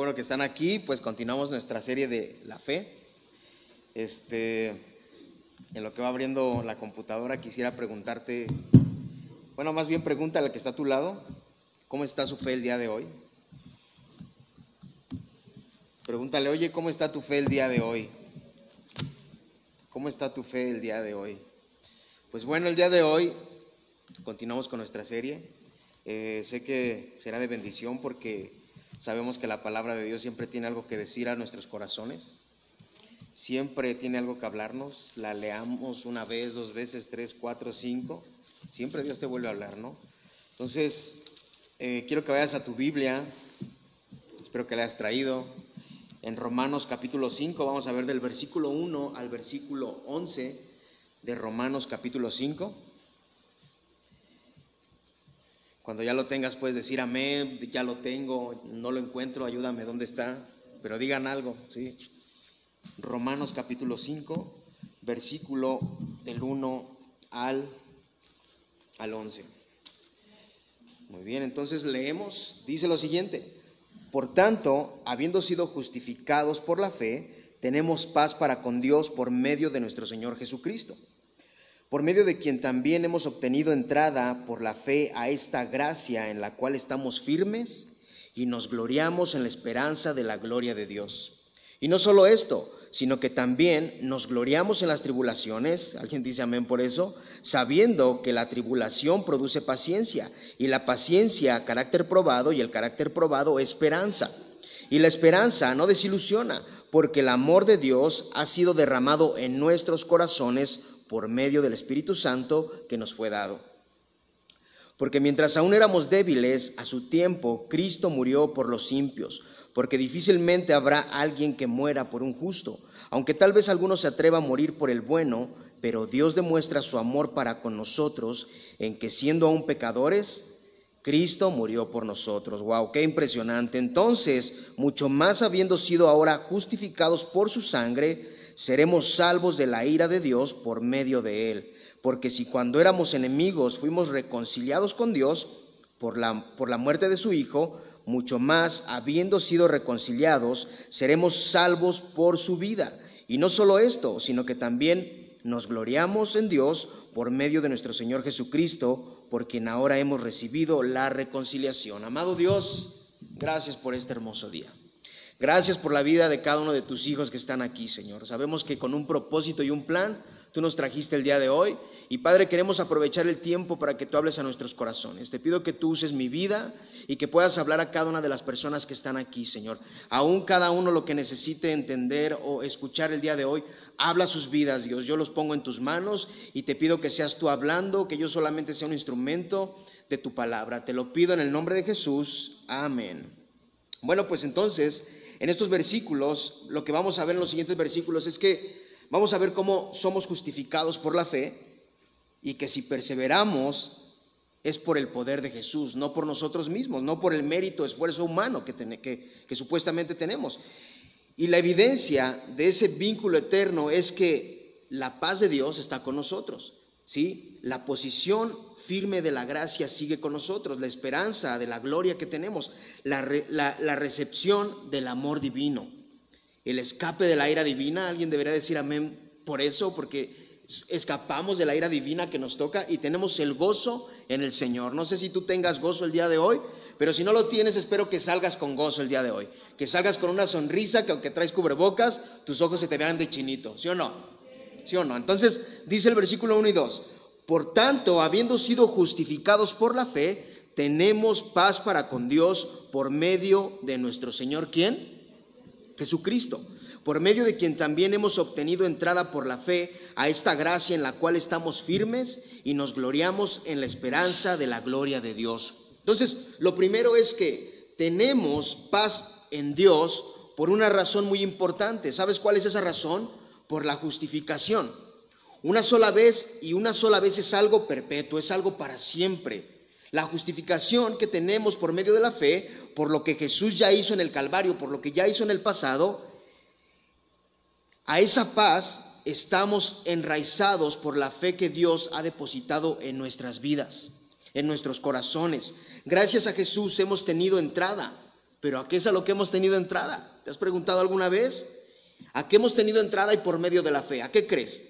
bueno que están aquí, pues continuamos nuestra serie de la fe. Este, en lo que va abriendo la computadora quisiera preguntarte, bueno, más bien pregúntale al que está a tu lado, ¿cómo está su fe el día de hoy? Pregúntale, oye, ¿cómo está tu fe el día de hoy? ¿Cómo está tu fe el día de hoy? Pues bueno, el día de hoy continuamos con nuestra serie. Eh, sé que será de bendición porque sabemos que la palabra de Dios siempre tiene algo que decir a nuestros corazones. Siempre tiene algo que hablarnos. La leamos una vez, dos veces, tres, cuatro, cinco. Siempre Dios te vuelve a hablar, ¿no? Entonces, eh, quiero que vayas a tu Biblia. Espero que la hayas traído. En Romanos capítulo 5 vamos a ver del versículo 1 al versículo 11 de Romanos capítulo 5. Cuando ya lo tengas puedes decir amén, ya lo tengo, no lo encuentro, ayúdame, ¿dónde está? Pero digan algo, ¿sí? Romanos capítulo 5, versículo del 1 al, al 11. Muy bien, entonces leemos, dice lo siguiente. Por tanto, habiendo sido justificados por la fe, tenemos paz para con Dios por medio de nuestro Señor Jesucristo, por medio de quien también hemos obtenido entrada por la fe a esta gracia en la cual estamos firmes y nos gloriamos en la esperanza de la gloria de Dios. Y no solo esto, sino que también nos gloriamos en las tribulaciones, alguien dice amén por eso, sabiendo que la tribulación produce paciencia, y la paciencia carácter probado, y el carácter probado esperanza. Y la esperanza no desilusiona, porque el amor de Dios ha sido derramado en nuestros corazones por medio del Espíritu Santo que nos fue dado. Porque mientras aún éramos débiles, a su tiempo Cristo murió por los impios porque difícilmente habrá alguien que muera por un justo, aunque tal vez alguno se atreva a morir por el bueno, pero Dios demuestra su amor para con nosotros en que siendo aún pecadores, Cristo murió por nosotros. Wow, qué impresionante. Entonces, mucho más habiendo sido ahora justificados por su sangre, seremos salvos de la ira de Dios por medio de él. Porque si cuando éramos enemigos fuimos reconciliados con Dios por la, por la muerte de su Hijo, mucho más, habiendo sido reconciliados, seremos salvos por su vida. Y no solo esto, sino que también nos gloriamos en Dios por medio de nuestro Señor Jesucristo, por quien ahora hemos recibido la reconciliación. Amado Dios, gracias por este hermoso día. Gracias por la vida de cada uno de tus hijos que están aquí, Señor. Sabemos que con un propósito y un plan tú nos trajiste el día de hoy. Y Padre, queremos aprovechar el tiempo para que tú hables a nuestros corazones. Te pido que tú uses mi vida y que puedas hablar a cada una de las personas que están aquí, Señor. Aún cada uno lo que necesite entender o escuchar el día de hoy, habla sus vidas, Dios. Yo los pongo en tus manos y te pido que seas tú hablando, que yo solamente sea un instrumento de tu palabra. Te lo pido en el nombre de Jesús. Amén. Bueno, pues entonces, en estos versículos, lo que vamos a ver en los siguientes versículos es que vamos a ver cómo somos justificados por la fe y que si perseveramos es por el poder de Jesús, no por nosotros mismos, no por el mérito, esfuerzo humano que, que, supuestamente tenemos. Y la evidencia de ese vínculo eterno es que la paz de Dios está con nosotros, ¿sí? La posición firme de la gracia sigue con nosotros, la esperanza de la gloria que tenemos, la, la recepción del amor divino el escape de la ira divina. Alguien debería decir amén por eso, porque escapamos de la ira divina que nos toca y tenemos el gozo en el Señor. No sé si tú tengas gozo el día de hoy, pero si no lo tienes, espero que salgas con gozo el día de hoy. Que salgas con una sonrisa, que aunque traes cubrebocas, tus ojos se te vean de chinito. ¿Sí o no? Entonces dice el versículo 1 y 2. Por tanto, habiendo sido justificados por la fe, tenemos paz para con Dios por medio de nuestro Señor. ¿Quién? Jesucristo, por medio de quien también hemos obtenido entrada por la fe a esta gracia en la cual estamos firmes y nos gloriamos en la esperanza de la gloria de Dios. Entonces, lo primero es que tenemos paz en Dios por una razón muy importante. ¿Sabes cuál es esa razón? Por la justificación. Una sola vez y una sola vez es algo perpetuo, es algo para siempre. La justificación que tenemos por medio de la fe, por lo que Jesús ya hizo en el Calvario, por lo que ya hizo en el pasado, a esa paz estamos enraizados por la fe que Dios ha depositado en nuestras vidas, en nuestros corazones. Gracias a Jesús hemos tenido entrada Pero ¿a qué es a lo que hemos tenido entrada? ¿Te has preguntado alguna vez? ¿A qué hemos tenido entrada y por medio de la fe? ¿A qué crees?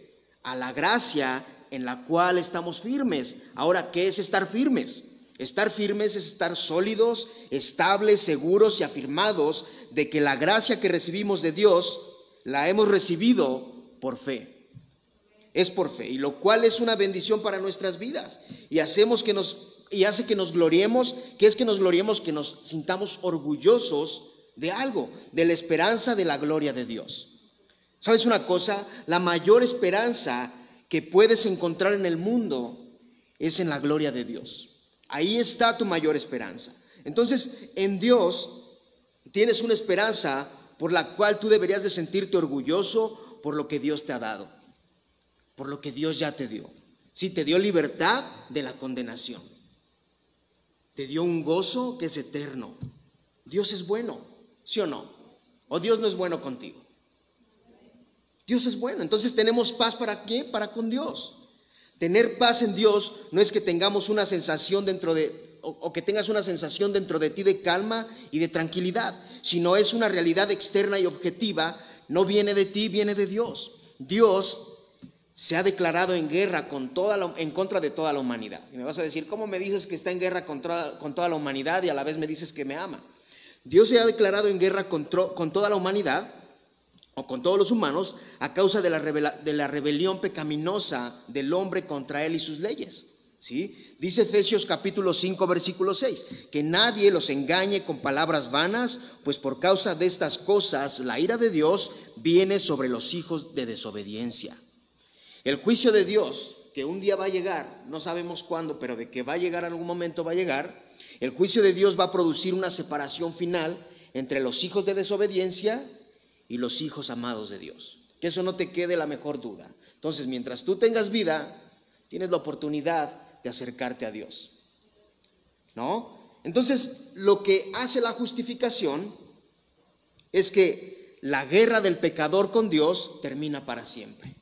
A la gracia en la cual estamos firmes. Ahora, ¿qué es estar firmes? Estar firmes es estar sólidos, estables, seguros y afirmados de que la gracia que recibimos de Dios la hemos recibido por fe. Es por fe, y lo cual es una bendición para nuestras vidas. Y hacemos que nos y hace que nos gloriemos, que es que nos gloriemos, que nos sintamos orgullosos de algo, de la esperanza de la gloria de Dios. ¿Sabes una cosa? La mayor esperanza que puedes encontrar en el mundo es en la gloria de Dios. Ahí está tu mayor esperanza. Entonces, en Dios tienes una esperanza por la cual tú deberías de sentirte orgulloso por lo que Dios te ha dado, por lo que Dios ya te dio. Sí, te dio libertad de la condenación. Te dio un gozo que es eterno. Dios es bueno, ¿sí o no? ¿O Dios no es bueno contigo? Dios es bueno. Entonces tenemos paz para qué? Para con Dios. Tener paz en Dios no es que tengamos una sensación dentro de, o, que tengas una sensación dentro de ti de calma y de tranquilidad, sino es una realidad externa y objetiva, no viene de ti, viene de Dios. Dios se ha declarado en guerra con toda en contra de toda la humanidad. Y me vas a decir, ¿cómo me dices que está en guerra contra, con toda la humanidad y a la vez me dices que me ama? Dios se ha declarado en guerra con, con toda la humanidad o con todos los humanos a causa de la, de la rebelión pecaminosa del hombre contra él y sus leyes. ¿Sí? Dice Efesios capítulo 5 versículo 6, que nadie los engañe con palabras vanas, pues por causa de estas cosas la ira de Dios viene sobre los hijos de desobediencia. El juicio de Dios, que un día va a llegar, no sabemos cuándo, pero de que va a llegar algún momento va a llegar, el juicio de Dios va a producir una separación final entre los hijos de desobediencia y los hijos amados de Dios. Que eso no te quede la mejor duda. Entonces, mientras tú tengas vida, tienes la oportunidad de acercarte a Dios. ¿No? Entonces, lo que hace la justificación es que la guerra del pecador con Dios termina para siempre.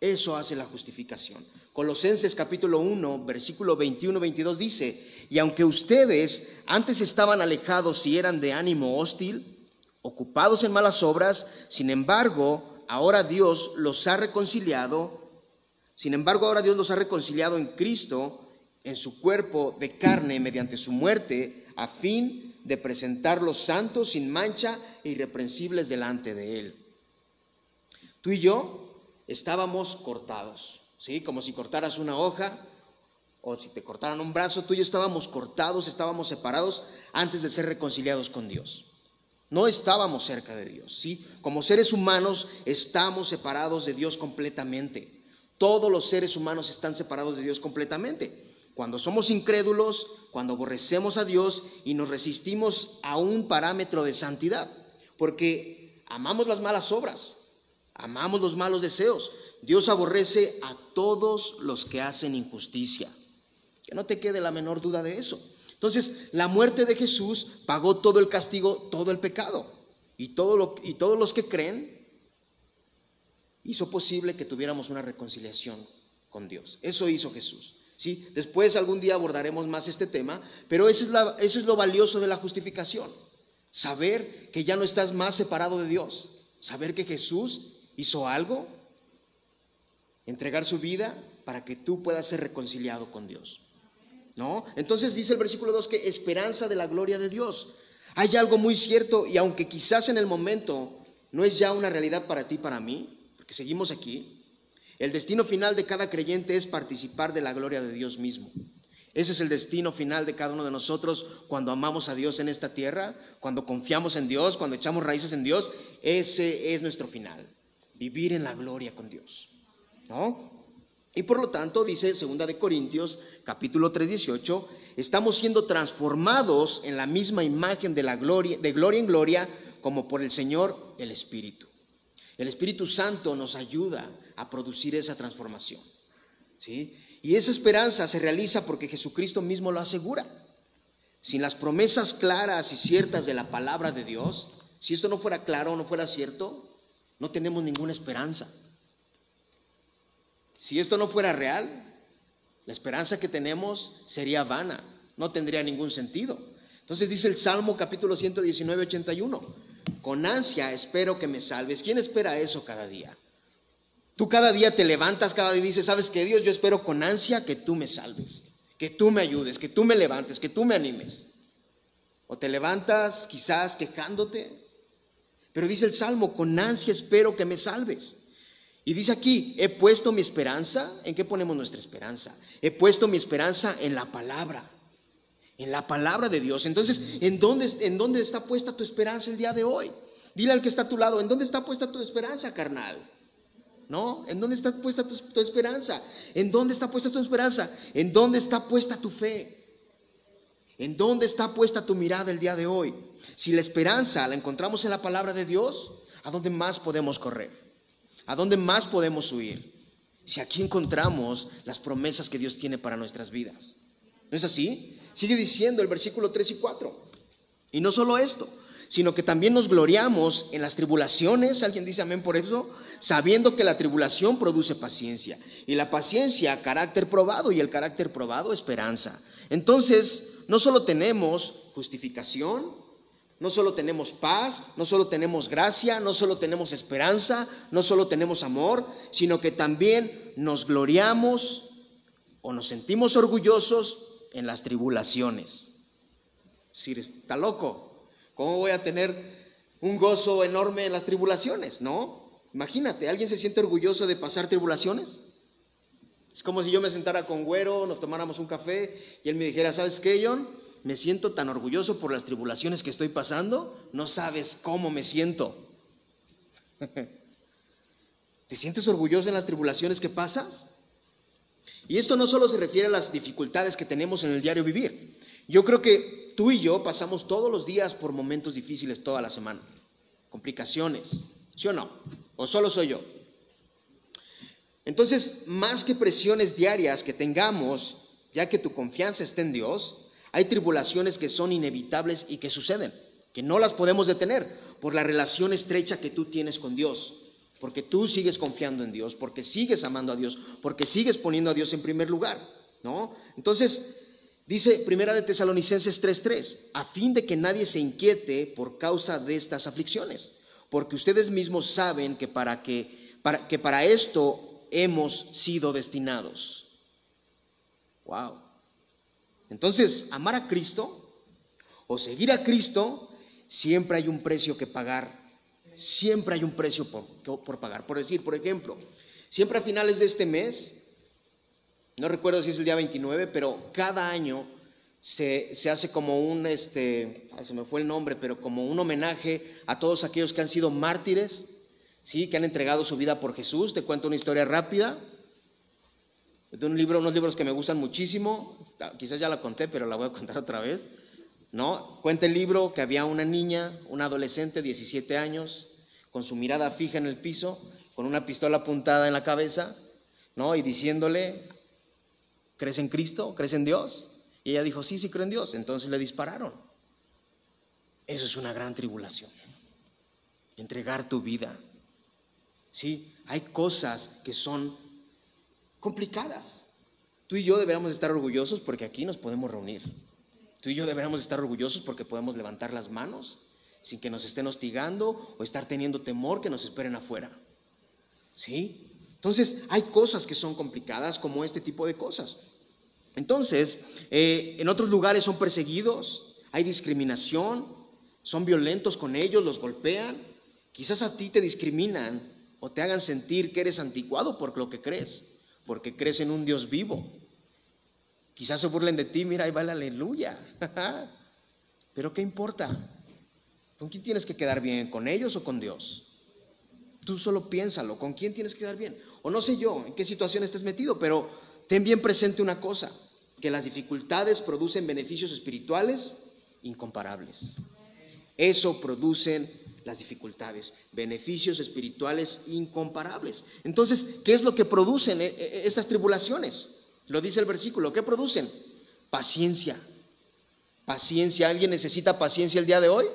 Eso hace la justificación. Colosenses capítulo 1, versículo 21-22 dice, y aunque ustedes antes estaban alejados y eran de ánimo hostil, ocupados en malas obras, sin embargo, ahora Dios los ha reconciliado, sin embargo, ahora Dios los ha reconciliado en Cristo, en su cuerpo de carne, mediante su muerte, a fin de presentarlos santos, sin mancha e irreprensibles delante de Él. Tú y yo estábamos cortados, ¿sí? Como si cortaras una hoja o si te cortaran un brazo, tú y yo estábamos cortados, estábamos separados antes de ser reconciliados con Dios. No estábamos cerca de Dios, ¿sí? Como seres humanos estamos separados de Dios completamente. Todos los seres humanos están separados de Dios completamente. Cuando somos incrédulos, cuando aborrecemos a Dios y nos resistimos a un parámetro de santidad, porque amamos las malas obras, Amamos los malos deseos. Dios aborrece a todos los que hacen injusticia. Que no te quede la menor duda de eso. Entonces, la muerte de Jesús pagó todo el castigo, todo el pecado. Y, todo lo, todos los que creen hizo posible que tuviéramos una reconciliación con Dios. Eso hizo Jesús. ¿sí? Después algún día abordaremos más este tema, pero eso es, la, eso es lo valioso de la justificación. Saber que ya no estás más separado de Dios. Saber que Jesús hizo algo, entregar su vida para que tú puedas ser reconciliado con Dios. ¿No? Entonces dice el versículo 2 que esperanza de la gloria de Dios. Hay algo muy cierto y aunque quizás en el momento no es ya una realidad para ti, para mí, porque seguimos aquí, el destino final de cada creyente es participar de la gloria de Dios mismo. Ese es el destino final de cada uno de nosotros cuando amamos a Dios en esta tierra, cuando confiamos en Dios, cuando echamos raíces en Dios. Ese es nuestro final vivir en la gloria con Dios. ¿No? Y por lo tanto, dice segunda de Corintios, capítulo 3, 18, estamos siendo transformados en la misma imagen de la gloria, de gloria en gloria, como por el Señor el Espíritu. El Espíritu Santo nos ayuda a producir esa transformación. ¿sí? Y esa esperanza se realiza porque Jesucristo mismo lo asegura. Sin las promesas claras y ciertas de la palabra de Dios, si esto no fuera claro no fuera cierto, no tenemos ninguna esperanza. Si esto no fuera real, la esperanza que tenemos sería vana, no tendría ningún sentido. Entonces dice el Salmo capítulo 119, 81, con ansia espero que me salves. ¿Quién espera eso cada día? Tú cada día te levantas, cada día dices, ¿sabes qué Dios? Yo espero con ansia que tú me salves, que tú me ayudes, que tú me levantes, que tú me animes. O te levantas quizás quejándote, pero dice el Salmo, con ansia espero que me salves. Y dice aquí, he puesto mi esperanza, ¿en qué ponemos nuestra esperanza? He puesto mi esperanza en la palabra, en la palabra de Dios. Entonces, ¿en dónde, ¿en dónde está puesta tu esperanza el día de hoy? Dile al que está a tu lado, ¿en dónde está puesta tu esperanza, carnal? ¿No? ¿En dónde está puesta tu, tu esperanza? ¿En dónde está puesta tu esperanza? ¿En dónde está puesta tu fe? ¿En dónde está puesta tu mirada el día de hoy? Si la esperanza la encontramos en la palabra de Dios, ¿a dónde más podemos correr? ¿A dónde más podemos huir? Si aquí encontramos las promesas que Dios tiene para nuestras vidas. ¿No es así? Sigue diciendo el versículo 3 y 4. Y no solo esto, sino que también nos gloriamos en las tribulaciones, alguien dice amén por eso, sabiendo que la tribulación produce paciencia, y la paciencia carácter probado, y el carácter probado esperanza. Entonces, no solo tenemos justificación, no solo tenemos paz, no solo tenemos gracia, no solo tenemos esperanza, no solo tenemos amor, sino que también nos gloriamos o nos sentimos orgullosos en las tribulaciones. Si está loco, ¿cómo voy a tener un gozo enorme en las tribulaciones? No, imagínate, ¿alguien se siente orgulloso de pasar tribulaciones? Es como si yo me sentara con Güero, nos tomáramos un café y él me dijera, ¿sabes qué, John? Me siento tan orgulloso por las tribulaciones que estoy pasando, no sabes cómo me siento. ¿Te sientes orgulloso en las tribulaciones que pasas? Y esto no solo se refiere a las dificultades que tenemos en el diario vivir. Yo creo que tú y yo pasamos todos los días por momentos difíciles toda la semana, complicaciones, ¿sí o no? ¿O solo soy yo? Entonces, más que presiones diarias que tengamos, ya que tu confianza está en Dios, hay tribulaciones que son inevitables y que suceden, que no las podemos detener por la relación estrecha que tú tienes con Dios, porque tú sigues confiando en Dios, porque sigues amando a Dios, porque sigues poniendo a Dios en primer lugar, ¿no? Entonces, dice Primera de Tesalonicenses 3:3, a fin de que nadie se inquiete por causa de estas aflicciones, porque ustedes mismos saben que para que para, que para esto hemos sido destinados. Wow. Entonces, amar a Cristo o seguir a Cristo, siempre hay un precio que pagar. Siempre hay un precio por, pagar. Por decir, por ejemplo, siempre a finales de este mes, no recuerdo si es el día 29, pero cada año se, se, hace como un, este, se me fue el nombre, pero como un homenaje a todos aquellos que han sido mártires ¿sí? que han entregado su vida por Jesús. Te cuento una historia rápida de un libro, unos libros que me gustan muchísimo. Quizás ya la conté, pero la voy a contar otra vez. ¿No? Cuenta el libro que había una niña, una adolescente, 17 años, con su mirada fija en el piso, con una pistola apuntada en la cabeza, ¿no? Y diciéndole, ¿crees en Cristo? ¿Crees en Dios? Y ella dijo, sí, sí creo en Dios. Entonces le dispararon. Eso es una gran tribulación. Entregar tu vida Sí, hay cosas que son complicadas. Tú y yo deberíamos estar orgullosos porque aquí nos podemos reunir. Tú y yo deberíamos estar orgullosos porque podemos levantar las manos sin que nos estén hostigando o estar teniendo temor que nos esperen afuera. ¿Sí? Entonces, hay cosas que son complicadas como este tipo de cosas. Entonces, eh, en otros lugares son perseguidos, hay discriminación, son violentos con ellos, los golpean. Quizás a ti te discriminan o te hagan sentir que eres anticuado por lo que crees, porque crees en un Dios vivo. Quizás se burlen de ti, mira, ahí va la aleluya. Pero ¿qué importa? ¿Con quién tienes que quedar bien? ¿Con ellos o con Dios? Tú solo piénsalo, ¿con quién tienes que quedar bien? O no sé yo en qué situación estés metido, pero ten bien presente una cosa, que las dificultades producen beneficios espirituales incomparables. Eso producen las dificultades, beneficios espirituales incomparables. Entonces, ¿qué es lo que producen eh, eh, estas tribulaciones? Lo dice el versículo, ¿qué producen? Paciencia. Paciencia, ¿alguien necesita paciencia el día de hoy?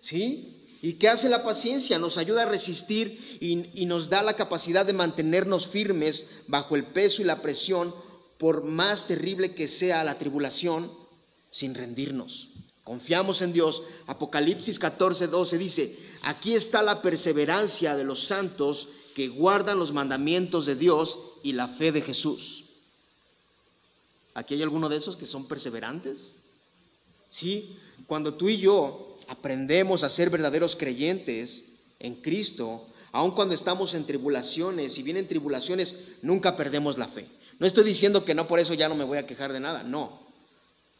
¿Sí? ¿Y qué hace la paciencia? Nos ayuda a resistir y, y nos da la capacidad de mantenernos firmes bajo el peso y la presión, por más terrible que sea la tribulación, sin rendirnos. Confiamos en Dios. Apocalipsis 14, 12 dice, aquí está la perseverancia de los santos que guardan los mandamientos de Dios y la fe de Jesús. ¿Aquí hay alguno de esos que son perseverantes? Sí, cuando tú y yo aprendemos a ser verdaderos creyentes en Cristo, aun cuando estamos en tribulaciones, si vienen tribulaciones, nunca perdemos la fe. No estoy diciendo que no por eso ya no me voy a quejar de nada, no.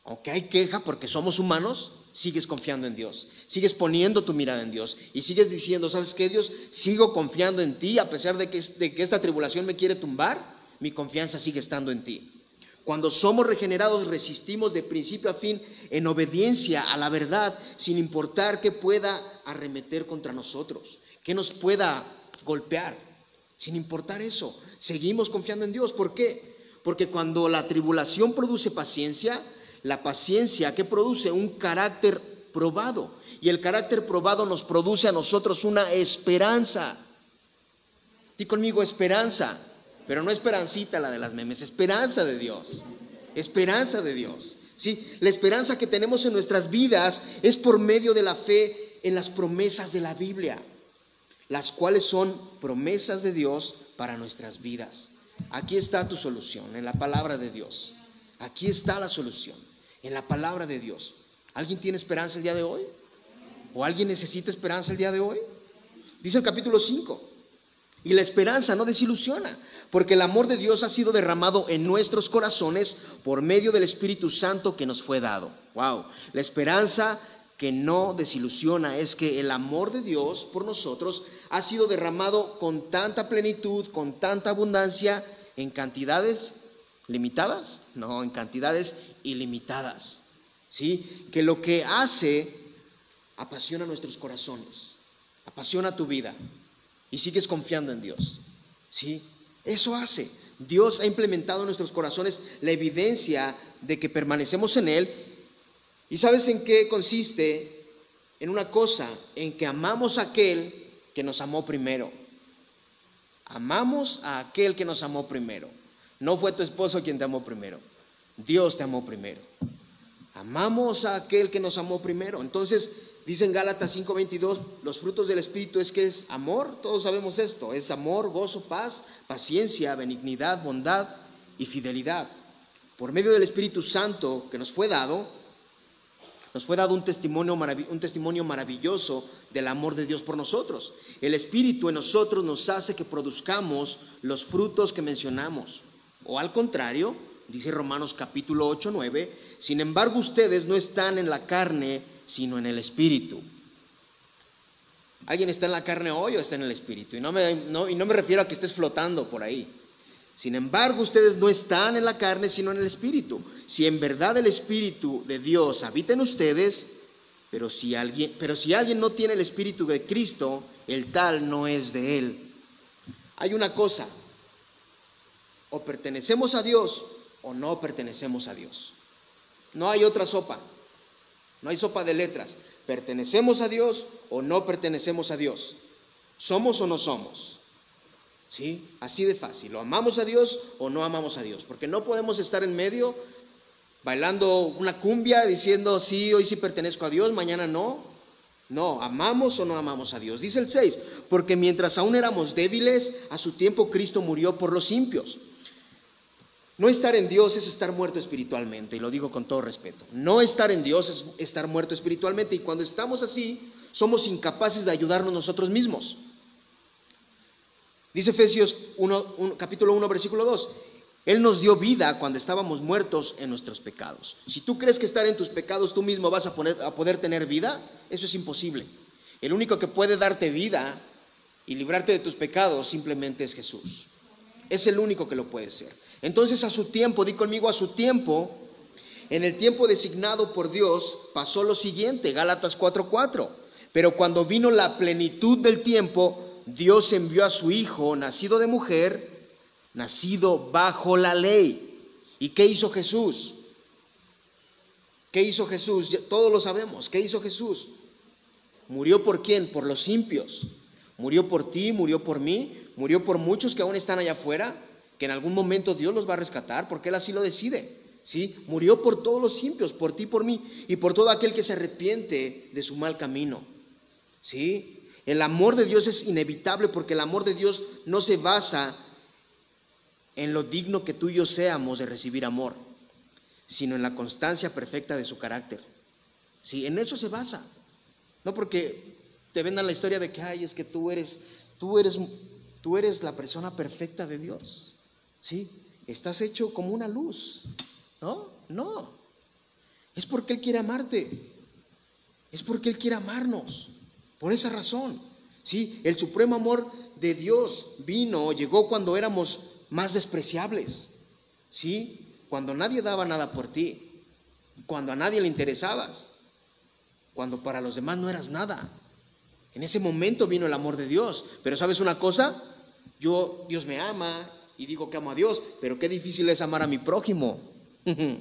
Aunque hay queja porque somos humanos, sigues confiando en Dios, sigues poniendo tu mirada en Dios y sigues diciendo, ¿sabes qué Dios? Sigo confiando en ti a pesar de que, esta tribulación me quiere tumbar, mi confianza sigue estando en ti. Cuando somos regenerados resistimos de principio a fin en obediencia a la verdad, sin importar que pueda arremeter contra nosotros, que nos pueda golpear, sin importar eso. Seguimos confiando en Dios. ¿Por qué? Porque cuando la tribulación produce paciencia, la paciencia que produce un carácter probado. Y el carácter probado nos produce a nosotros una esperanza. Di conmigo esperanza, pero no esperancita la de las memes, esperanza de Dios. Esperanza de Dios. Sí, la esperanza que tenemos en nuestras vidas es por medio de la fe en las promesas de la Biblia, las cuales son promesas de Dios para nuestras vidas. Aquí está tu solución, en la palabra de Dios. Aquí está la solución en la palabra de Dios. ¿Alguien tiene esperanza el día de hoy? ¿O alguien necesita esperanza el día de hoy? Dice el capítulo 5. Y la esperanza no desilusiona, porque el amor de Dios ha sido derramado en nuestros corazones por medio del Espíritu Santo que nos fue dado. Wow, la esperanza que no desilusiona es que el amor de Dios por nosotros ha sido derramado con tanta plenitud, con tanta abundancia, en cantidades limitadas, no, en cantidades ilimitadas. ¿Sí? Que lo que hace apasiona nuestros corazones, apasiona tu vida y sigues confiando en Dios. ¿Sí? Eso hace. Dios ha implementado en nuestros corazones la evidencia de que permanecemos en Él. ¿Y sabes en qué consiste? En una cosa, en que amamos a aquel que nos amó primero. Amamos a aquel que nos amó primero. No fue tu esposo quien te amó primero. Dios te amó primero. Amamos a aquel que nos amó primero. Entonces, dice en Gálatas 5:22, los frutos del Espíritu es que es amor, todos sabemos esto, es amor, gozo, paz, paciencia, benignidad, bondad y fidelidad. Por medio del Espíritu Santo que nos fue dado, nos fue dado un testimonio, un testimonio maravilloso del amor de Dios por nosotros. El Espíritu en nosotros nos hace que produzcamos los frutos que mencionamos. O al contrario, dice Romanos capítulo 8, 9, sin embargo ustedes no están en la carne, sino en el Espíritu. ¿Alguien está en la carne hoy o está en el Espíritu? Y no me, refiero a que estés flotando por ahí. Sin embargo, ustedes no están en la carne, sino en el Espíritu. Si en verdad el Espíritu de Dios habita en ustedes, pero si alguien, pero si alguien no tiene el Espíritu de Cristo, el tal no es de él. Hay una cosa, o pertenecemos a Dios o no pertenecemos a Dios. No hay otra sopa. No hay sopa de letras. ¿Pertenecemos a Dios o no pertenecemos a Dios? ¿Somos o no somos? ¿Sí? Así de fácil. ¿Lo amamos a Dios o no amamos a Dios? Porque no podemos estar en medio bailando una cumbia diciendo, sí, hoy sí pertenezco a Dios, mañana no. No, amamos o no amamos a Dios. Dice el 6, porque mientras aún éramos débiles, a su tiempo Cristo murió por los impios. No estar en Dios es estar muerto espiritualmente, y lo digo con todo respeto. No estar en Dios es estar muerto espiritualmente, y cuando estamos así, somos incapaces de ayudarnos nosotros mismos. Dice Efesios 1, capítulo 1, versículo 2. Él nos dio vida cuando estábamos muertos en nuestros pecados. Si tú crees que estar en tus pecados tú mismo vas a, a poder tener vida, eso es imposible. El único que puede darte vida y librarte de tus pecados simplemente es Jesús. Es el único que lo puede ser. Entonces a su tiempo, di conmigo a su tiempo, en el tiempo designado por Dios pasó lo siguiente, Gálatas 4:4. Pero cuando vino la plenitud del tiempo, Dios envió a su Hijo, nacido de mujer, nacido bajo la ley. ¿Y qué hizo Jesús? ¿Qué hizo Jesús? Todos lo sabemos. ¿Qué hizo Jesús? ¿Murió por quién? Por los impios. Murió por ti, murió por mí, murió por muchos que aún están allá afuera que en algún momento Dios los va a rescatar porque Él así lo decide. ¿sí? Murió por todos los impios, por ti, por mí, y por todo aquel que se arrepiente de su mal camino, ¿sí? El amor de Dios es inevitable porque el amor de Dios no se basa en lo digno que tú y yo seamos de recibir amor, sino en la constancia perfecta de su carácter. Sí, en eso se basa. No porque te vendan la historia de que, ay, es que tú eres, tú eres, tú eres la persona perfecta de Dios. Sí, estás hecho como una luz. No, no. Es porque Él quiere amarte. Es porque Él quiere amarnos. Por esa razón. Sí, el supremo amor de Dios vino, llegó cuando éramos más despreciables. Sí, cuando nadie daba nada por ti. Cuando a nadie le interesabas. Cuando para los demás no eras nada. En ese momento vino el amor de Dios. Pero ¿sabes una cosa? Yo, Dios me ama y digo que amo a Dios, pero qué difícil es amar a mi prójimo.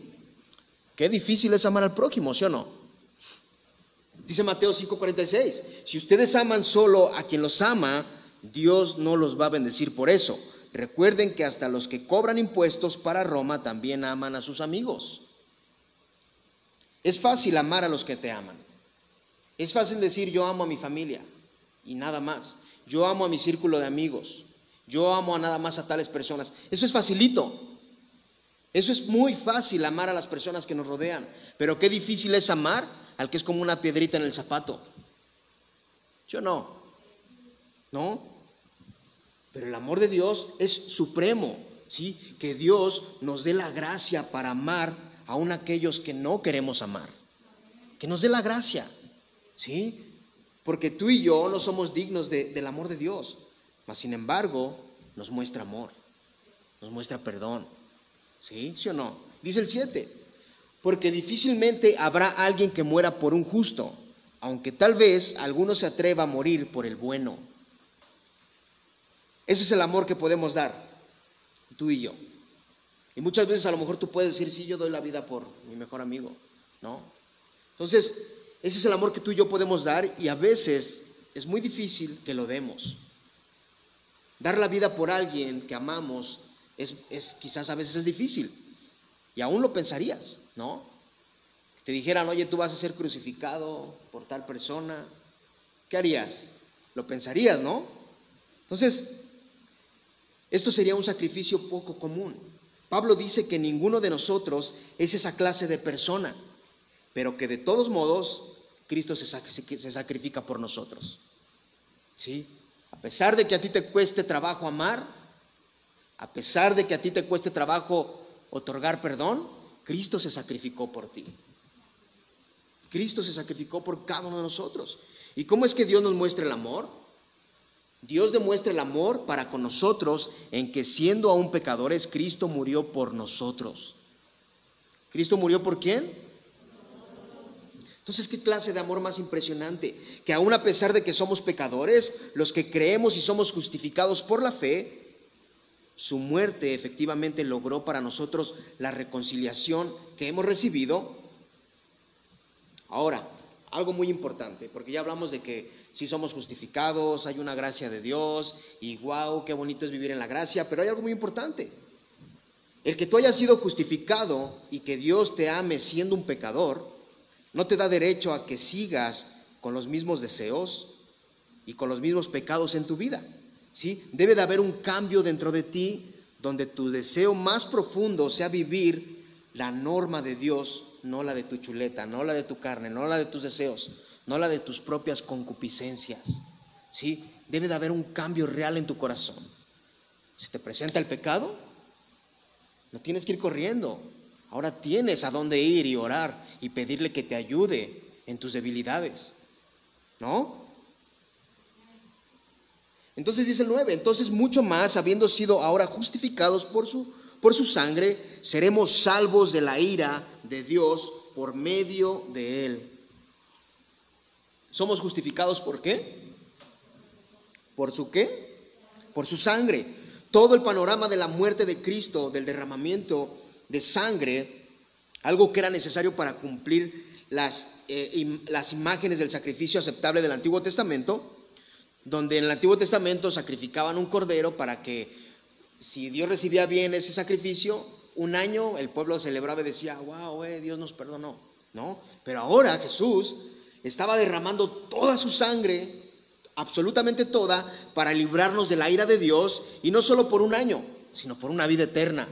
Qué difícil es amar al prójimo, ¿sí o no? Dice Mateo 5:46, si ustedes aman solo a quien los ama, Dios no los va a bendecir por eso. Recuerden que hasta los que cobran impuestos para Roma también aman a sus amigos. Es fácil amar a los que te aman. Es fácil decir yo amo a mi familia y nada más. Yo amo a mi círculo de amigos. Yo amo a nada más a tales personas. Eso es facilito. Eso es muy fácil amar a las personas que nos rodean, pero qué difícil es amar al que es como una piedrita en el zapato. Yo no, ¿no? Pero el amor de Dios es supremo, ¿sí? Que Dios nos dé la gracia para amar aún aquellos que no queremos amar. Que nos dé la gracia, ¿sí? Porque tú y yo no somos dignos del amor de Dios, mas sin embargo nos muestra amor, nos muestra perdón ¿Sí? ¿Sí o no? Dice el 7. Porque difícilmente habrá alguien que muera por un justo, aunque tal vez alguno se atreva a morir por el bueno. Ese es el amor que podemos dar, tú y yo. Y muchas veces a lo mejor tú puedes decir, sí, yo doy la vida por mi mejor amigo, ¿no? Entonces, ese es el amor que tú y yo podemos dar y a veces es muy difícil que lo demos. Dar la vida por alguien que amamos es, quizás a veces es difícil. Y aún lo pensarías, ¿no? te dijeran, oye, tú vas a ser crucificado por tal persona. ¿Qué harías? Lo pensarías, ¿no? Entonces, esto sería un sacrificio poco común. Pablo dice que ninguno de nosotros es esa clase de persona, pero que de todos modos Cristo se, sacrifica por nosotros. ¿Sí? A pesar de que a ti te cueste trabajo amar, a pesar de que a ti te cueste trabajo otorgar perdón, Cristo se sacrificó por ti. Cristo se sacrificó por cada uno de nosotros. ¿Y cómo es que Dios nos muestra el amor? Dios demuestra el amor para con nosotros en que siendo aún pecadores, Cristo murió por nosotros. ¿Cristo murió por quién? Entonces, ¿qué clase de amor más impresionante? Que aún a pesar de que somos pecadores, los que creemos y somos justificados por la fe, su muerte efectivamente logró para nosotros la reconciliación que hemos recibido. Ahora, algo muy importante, porque ya hablamos de que si somos justificados, hay una gracia de Dios, y wow, qué bonito es vivir en la gracia, pero hay algo muy importante. El que tú hayas sido justificado y que Dios te ame siendo un pecador, no te da derecho a que sigas con los mismos deseos y con los mismos pecados en tu vida. ¿sí? Debe de haber un cambio dentro de ti donde tu deseo más profundo sea vivir la norma de Dios, no la de tu chuleta, no la de tu carne, no la de tus deseos, no la de tus propias concupiscencias. ¿Sí? Debe de haber un cambio real en tu corazón. Si te presenta el pecado, no tienes que ir corriendo. Ahora tienes a dónde ir y orar y pedirle que te ayude en tus debilidades. ¿No? Entonces dice el 9, entonces mucho más, habiendo sido ahora justificados por su, por su sangre, seremos salvos de la ira de Dios por medio de él. ¿Somos justificados por qué? ¿Por su qué? Por su sangre. Todo el panorama de la muerte de Cristo, del derramamiento de sangre, algo que era necesario para cumplir las, eh, las imágenes del sacrificio aceptable del Antiguo Testamento, donde en el Antiguo Testamento sacrificaban un cordero para que si Dios recibía bien ese sacrificio, un año el pueblo celebraba y decía, wow, eh, Dios nos perdonó, ¿no? Pero ahora Jesús estaba derramando toda su sangre, absolutamente toda, para librarnos de la ira de Dios, y no solo por un año, sino por una vida eterna.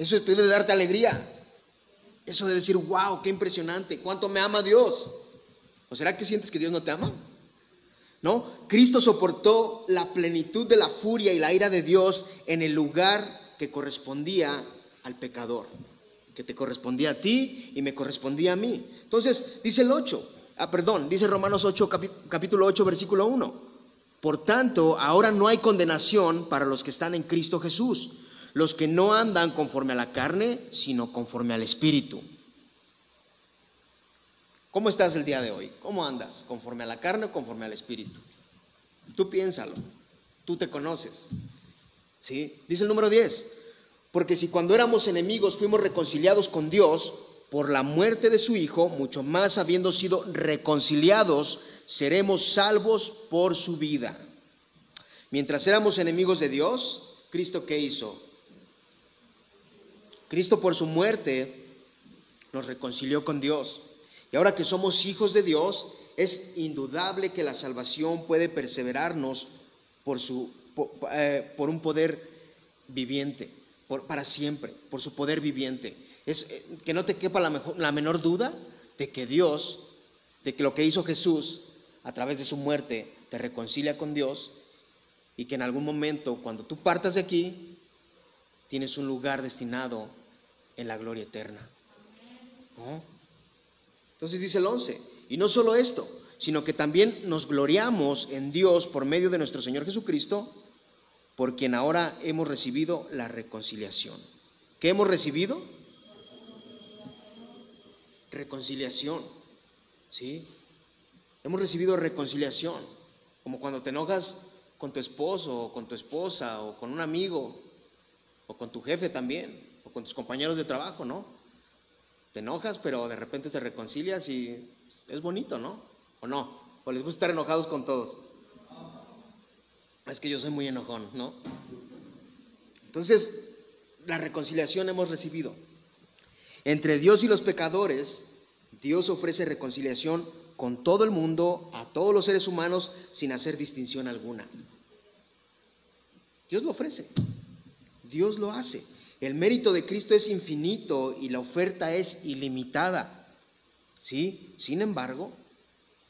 Eso debe darte alegría. Eso debe decir, wow, qué impresionante, cuánto me ama Dios. ¿O será que sientes que Dios no te ama? ¿No? Cristo soportó la plenitud de la furia y la ira de Dios en el lugar que correspondía al pecador, que te correspondía a ti y me correspondía a mí. Entonces, dice el 8, ah, perdón, dice Romanos 8, capítulo 8, versículo 1. Por tanto, ahora no hay condenación para los que están en Cristo Jesús, los que no andan conforme a la carne, sino conforme al Espíritu. ¿Cómo estás el día de hoy? ¿Cómo andas? ¿Conforme a la carne o conforme al Espíritu? Tú piénsalo, tú te conoces. ¿Sí? Dice el número 10, porque si cuando éramos enemigos fuimos reconciliados con Dios por la muerte de su Hijo, mucho más habiendo sido reconciliados, seremos salvos por su vida. Mientras éramos enemigos de Dios, Cristo ¿qué hizo? Cristo por su muerte nos reconcilió con Dios. Y ahora que somos hijos de Dios, es indudable que la salvación puede perseverarnos por, su, por, eh, un poder viviente, por, para siempre, por su poder viviente. Es eh, que no te quepa la, la menor duda de que Dios, de que lo que hizo Jesús a través de su muerte te reconcilia con Dios y que en algún momento, cuando tú partas de aquí, tienes un lugar destinado en la gloria eterna. Entonces dice el 11, y no solo esto, sino que también nos gloriamos en Dios por medio de nuestro Señor Jesucristo, por quien ahora hemos recibido la reconciliación. ¿Qué hemos recibido? Reconciliación. ¿Sí? Hemos recibido reconciliación. Como cuando te enojas con tu esposo o con tu esposa o con un amigo o con tu jefe también con tus compañeros de trabajo, ¿no? te enojas, pero de repente te reconcilias y es bonito, ¿no? ¿O no? ¿O les gusta estar enojados con todos? Es que yo soy muy enojón, ¿no? Entonces, la reconciliación hemos recibido. Entre Dios y los pecadores, Dios ofrece reconciliación con todo el mundo, a todos los seres humanos, sin hacer distinción alguna. Dios lo ofrece. Dios lo hace. El mérito de Cristo es infinito y la oferta es ilimitada. ¿Sí? Sin embargo,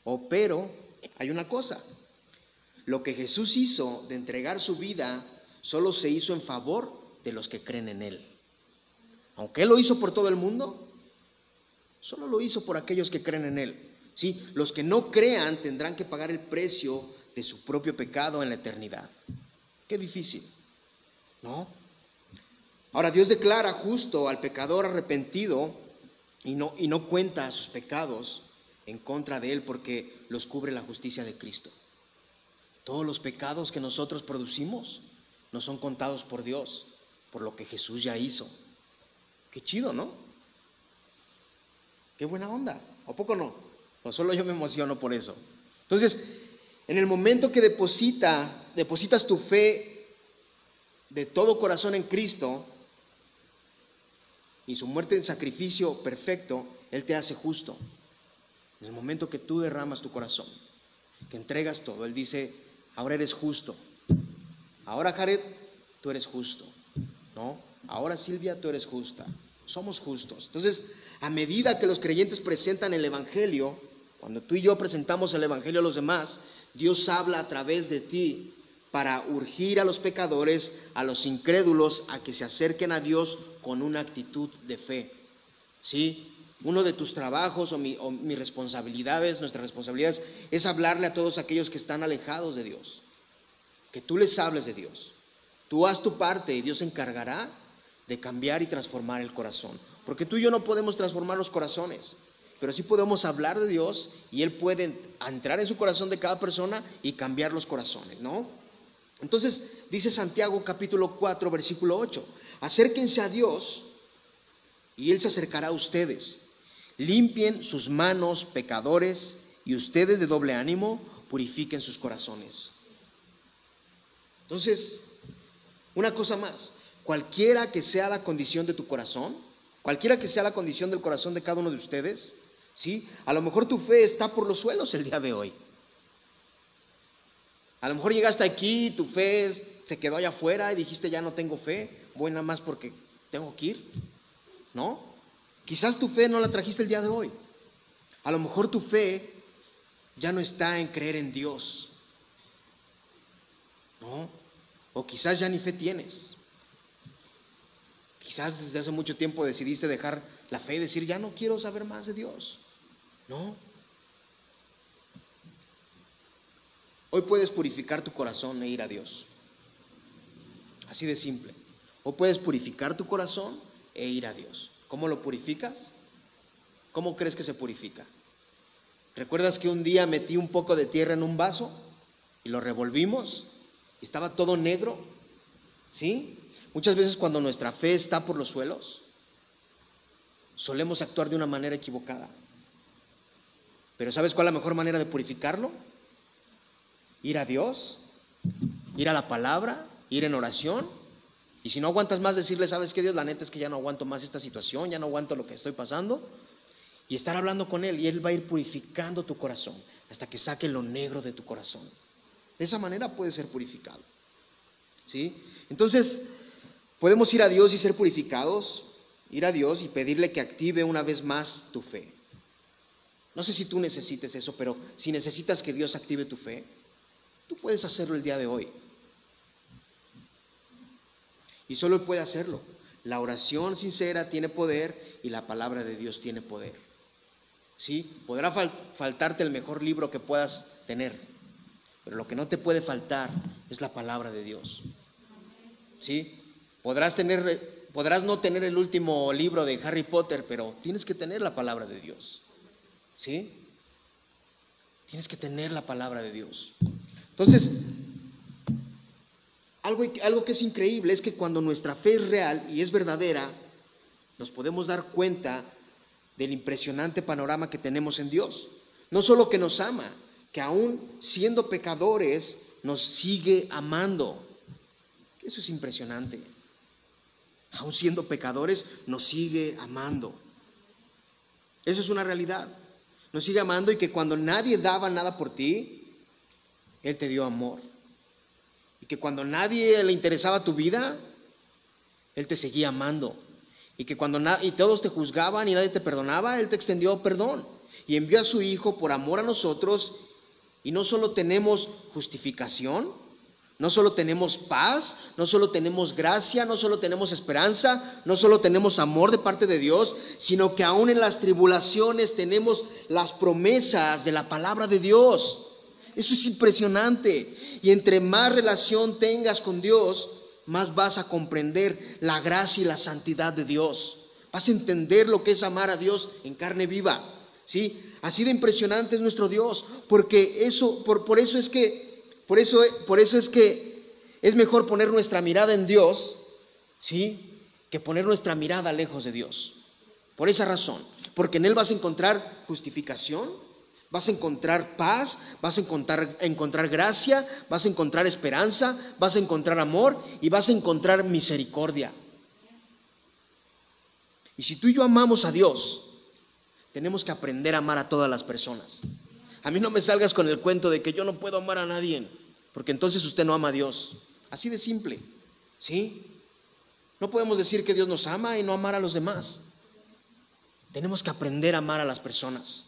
o pero, hay una cosa. Lo que Jesús hizo de entregar su vida solo se hizo en favor de los que creen en Él. Aunque Él lo hizo por todo el mundo, solo lo hizo por aquellos que creen en Él. ¿Sí? Los que no crean tendrán que pagar el precio de su propio pecado en la eternidad. Qué difícil, ¿no? Ahora Dios declara justo al pecador arrepentido y no, y no cuenta sus pecados en contra de él porque los cubre la justicia de Cristo. Todos los pecados que nosotros producimos no son contados por Dios, por lo que Jesús ya hizo. Qué chido, ¿no? Qué buena onda. ¿A poco no? No solo yo me emociono por eso. Entonces, en el momento que deposita, depositas tu fe de todo corazón en Cristo, y su muerte en sacrificio perfecto, Él te hace justo. En el momento que tú derramas tu corazón, que entregas todo, Él dice, ahora eres justo. Ahora Jared, tú eres justo. ¿No? Ahora Silvia, tú eres justa. Somos justos. Entonces, a medida que los creyentes presentan el Evangelio, cuando tú y yo presentamos el Evangelio a los demás, Dios habla a través de ti para urgir a los pecadores, a los incrédulos, a que se acerquen a Dios con una actitud de fe. ¿Sí? Uno de tus trabajos o, mi, mis responsabilidades, nuestras responsabilidades, es hablarle a todos aquellos que están alejados de Dios. Que tú les hables de Dios. Tú haz tu parte y Dios se encargará de cambiar y transformar el corazón. Porque tú y yo no podemos transformar los corazones, pero sí podemos hablar de Dios y Él puede entrar en su corazón de cada persona y cambiar los corazones, ¿no? Entonces dice Santiago capítulo 4 versículo 8, acérquense a Dios y Él se acercará a ustedes. Limpien sus manos pecadores y ustedes de doble ánimo purifiquen sus corazones. Entonces, una cosa más, cualquiera que sea la condición de tu corazón, cualquiera que sea la condición del corazón de cada uno de ustedes, ¿sí? A lo mejor tu fe está por los suelos el día de hoy. A lo mejor llegaste aquí tu fe se quedó allá afuera y dijiste ya no tengo fe, voy nada más porque tengo que ir. ¿No? Quizás tu fe no la trajiste el día de hoy. A lo mejor tu fe ya no está en creer en Dios. ¿No? O quizás ya ni fe tienes. Quizás desde hace mucho tiempo decidiste dejar la fe y decir, ya no quiero saber más de Dios. ¿No? Hoy puedes purificar tu corazón e ir a Dios. Así de simple. Hoy puedes purificar tu corazón e ir a Dios. ¿Cómo lo purificas? ¿Cómo crees que se purifica? ¿Recuerdas que un día metí un poco de tierra en un vaso y lo revolvimos? Y estaba todo negro. ¿Sí? Muchas veces cuando nuestra fe está por los suelos, solemos actuar de una manera equivocada. Pero ¿sabes cuál es la mejor manera de purificarlo? Ir a Dios, ir a la palabra, ir en oración. Y si no aguantas más, decirle, ¿sabes qué Dios? La neta es que ya no aguanto más esta situación, ya no aguanto lo que estoy pasando. Y estar hablando con Él y Él va a ir purificando tu corazón hasta que saque lo negro de tu corazón. De esa manera puede ser purificado. ¿Sí? Entonces, podemos ir a Dios y ser purificados, ir a Dios y pedirle que active una vez más tu fe. No sé si tú necesites eso, pero si necesitas que Dios active tu fe, tú puedes hacerlo el día de hoy. Y solo puede hacerlo. La oración sincera tiene poder y la palabra de Dios tiene poder. ¿Sí? Podrá faltarte el mejor libro que puedas tener, pero lo que no te puede faltar es la palabra de Dios. ¿Sí? Podrás tener podrás no tener el último libro de Harry Potter, pero tienes que tener la palabra de Dios. ¿Sí? Tienes que tener la palabra de Dios. Entonces, algo, algo que es increíble es que cuando nuestra fe es real y es verdadera, nos podemos dar cuenta del impresionante panorama que tenemos en Dios. No solo que nos ama, que aún siendo pecadores nos sigue amando. Eso es impresionante. Aún siendo pecadores nos sigue amando. Eso es una realidad. Nos sigue amando y que cuando nadie daba nada por ti, Él te dio amor que cuando nadie le interesaba tu vida, Él te seguía amando. Y que cuando y todos te juzgaban y nadie te perdonaba, Él te extendió perdón. Y envió a su Hijo por amor a nosotros. Y no solo tenemos justificación, no solo tenemos paz, no solo tenemos gracia, no solo tenemos esperanza, no solo tenemos amor de parte de Dios, sino que aún en las tribulaciones tenemos las promesas de la palabra de Dios. Eso es impresionante. Y entre más relación tengas con Dios, más vas a comprender la gracia y la santidad de Dios. Vas a entender lo que es amar a Dios en carne viva. ¿Sí? Así de impresionante es nuestro Dios, porque eso por, por eso es que por eso por eso es que es mejor poner nuestra mirada en Dios, ¿sí? que poner nuestra mirada lejos de Dios. Por esa razón, porque en él vas a encontrar justificación, Vas a encontrar paz, vas a encontrar, encontrar, gracia, vas a encontrar esperanza, vas a encontrar amor y vas a encontrar misericordia. Y si tú y yo amamos a Dios, tenemos que aprender a amar a todas las personas. A mí no me salgas con el cuento de que yo no puedo amar a nadie, porque entonces usted no ama a Dios. Así de simple, ¿sí? No podemos decir que Dios nos ama y no amar a los demás. Tenemos que aprender a amar a las personas.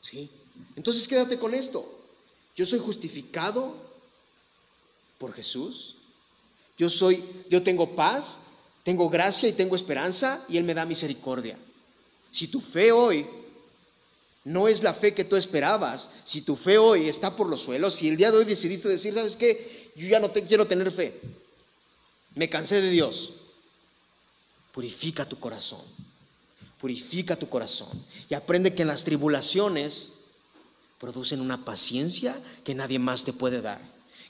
¿Sí? Entonces quédate con esto. Yo soy justificado por Jesús. Yo soy yo tengo paz, tengo gracia y tengo esperanza y él me da misericordia. Si tu fe hoy no es la fe que tú esperabas, si tu fe hoy está por los suelos, si el día de hoy decidiste decir, ¿sabes qué? Yo ya no te quiero tener fe. Me cansé de Dios. Purifica tu corazón purifica tu corazón y aprende que en las tribulaciones producen una paciencia que nadie más te puede dar,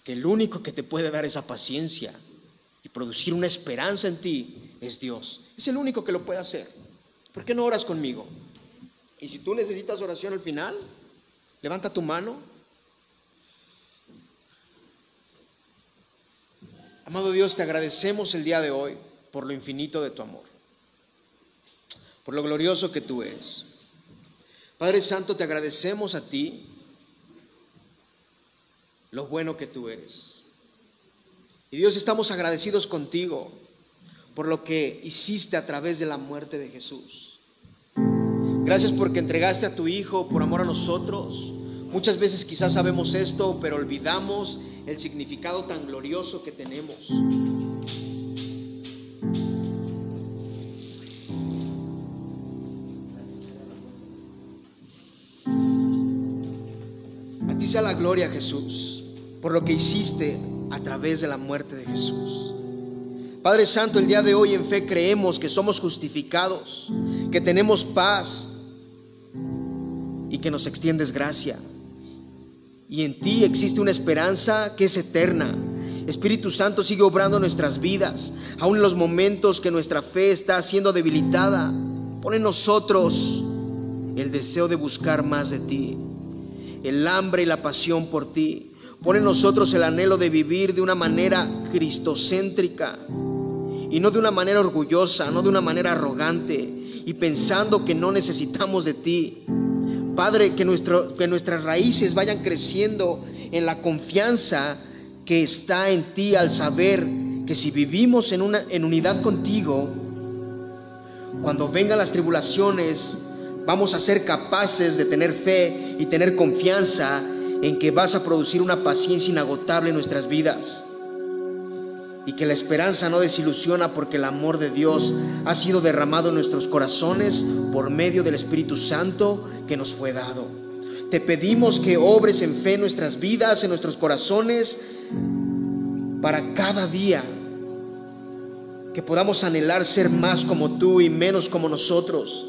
que el único que te puede dar esa paciencia y producir una esperanza en ti es Dios. Es el único que lo puede hacer. ¿Por qué no oras conmigo? Y si tú necesitas oración al final, levanta tu mano. Amado Dios, te agradecemos el día de hoy por lo infinito de tu amor, por lo glorioso que tú eres. Padre Santo, te agradecemos a ti lo bueno que tú eres. Y Dios, estamos agradecidos contigo por lo que hiciste a través de la muerte de Jesús. Gracias porque entregaste a tu Hijo por amor a nosotros. Muchas veces quizás sabemos esto, pero olvidamos el significado tan glorioso que tenemos. Sea la gloria, Jesús, por lo que hiciste a través de la muerte de Jesús. Padre Santo, el día de hoy en fe creemos que somos justificados, que tenemos paz y que nos extiendes gracia. Y en ti existe una esperanza que es eterna. Espíritu Santo sigue obrando nuestras vidas, aun en los momentos que nuestra fe está siendo debilitada. Pone en nosotros el deseo de buscar más de ti, el hambre y la pasión por ti. Pone en nosotros el anhelo de vivir de una manera cristocéntrica y no de una manera orgullosa, no de una manera arrogante y pensando que no necesitamos de ti. Padre, que, nuestro, que nuestras raíces vayan creciendo en la confianza que está en ti al saber que si vivimos en, una, en unidad contigo, cuando vengan las tribulaciones, vamos a ser capaces de tener fe y tener confianza en que vas a producir una paciencia inagotable en nuestras vidas y que la esperanza no desilusiona porque el amor de Dios ha sido derramado en nuestros corazones por medio del Espíritu Santo que nos fue dado. Te pedimos que obres en fe en nuestras vidas, en nuestros corazones, para cada día que podamos anhelar ser más como tú y menos como nosotros.